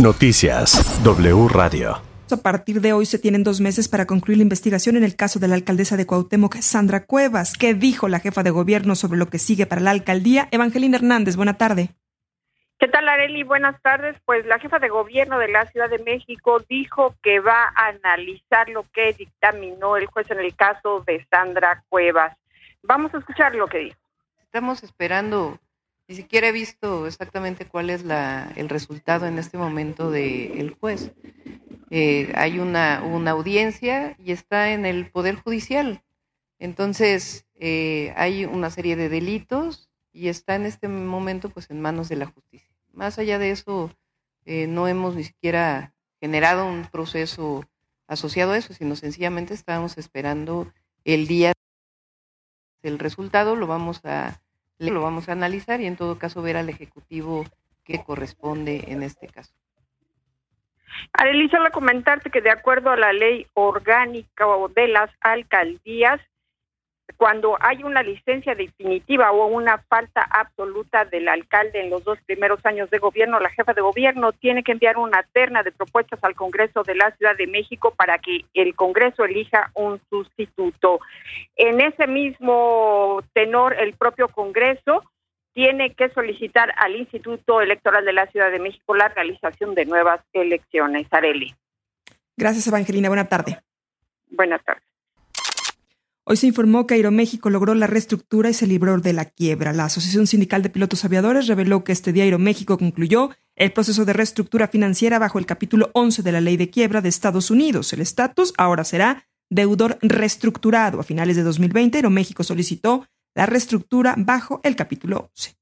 Noticias W Radio. A partir de hoy se tienen dos meses para concluir la investigación en el caso de la alcaldesa de Cuauhtémoc, Sandra Cuevas. ¿Qué dijo la jefa de gobierno sobre lo que sigue para la alcaldía? Evangelina Hernández, buena tarde. ¿Qué tal, Areli? Buenas tardes. Pues la jefa de gobierno de la Ciudad de México dijo que va a analizar lo que dictaminó el juez en el caso de Sandra Cuevas. Vamos a escuchar lo que dijo. Estamos esperando ni siquiera he visto exactamente cuál es la, el resultado en este momento del juez. Eh, hay una, audiencia y está en el Poder Judicial. Entonces, eh, hay una serie de delitos y está en este momento pues en manos de la justicia. Más allá de eso, eh, no hemos ni siquiera generado un proceso asociado a eso, sino sencillamente estábamos esperando el día del resultado, lo vamos a lo vamos a analizar y en todo caso ver al Ejecutivo qué corresponde en este caso. Arely, solo comentarte que de acuerdo a la ley orgánica de las alcaldías, cuando hay una licencia definitiva o una falta absoluta del alcalde en los dos primeros años de gobierno, la jefa de gobierno tiene que enviar una terna de propuestas al Congreso de la Ciudad de México para que el Congreso elija un sustituto. En ese mismo tenor, el propio Congreso tiene que solicitar al Instituto Electoral de la Ciudad de México la realización de nuevas elecciones. Areli. Gracias, Evangelina. Buena tarde. Buenas tardes. Hoy se informó que Aeroméxico logró la reestructura y se libró de la quiebra. La Asociación Sindical de Pilotos Aviadores reveló que este día Aeroméxico concluyó el proceso de reestructura financiera bajo el capítulo 11 de la Ley de Quiebra de Estados Unidos. El estatus ahora será deudor reestructurado. A finales de 2020, Aeroméxico solicitó la reestructura bajo el capítulo 11.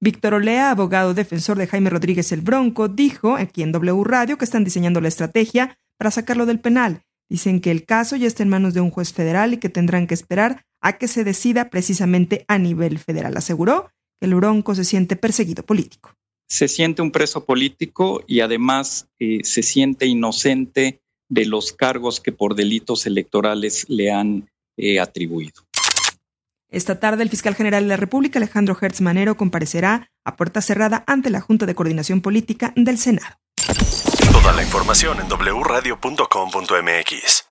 Víctor Olea, abogado defensor de Jaime Rodríguez el Bronco, dijo aquí en W Radio que están diseñando la estrategia para sacarlo del penal Dicen que el caso ya está en manos de un juez federal y que tendrán que esperar a que se decida precisamente a nivel federal. Aseguró que el Bronco se siente perseguido político. Se siente un preso político y además eh, se siente inocente de los cargos que por delitos electorales le han eh, atribuido. Esta tarde, el fiscal general de la República, Alejandro Hertz Manero, comparecerá a puerta cerrada ante la Junta de Coordinación Política del Senado. Toda la información en wradio.com.mx.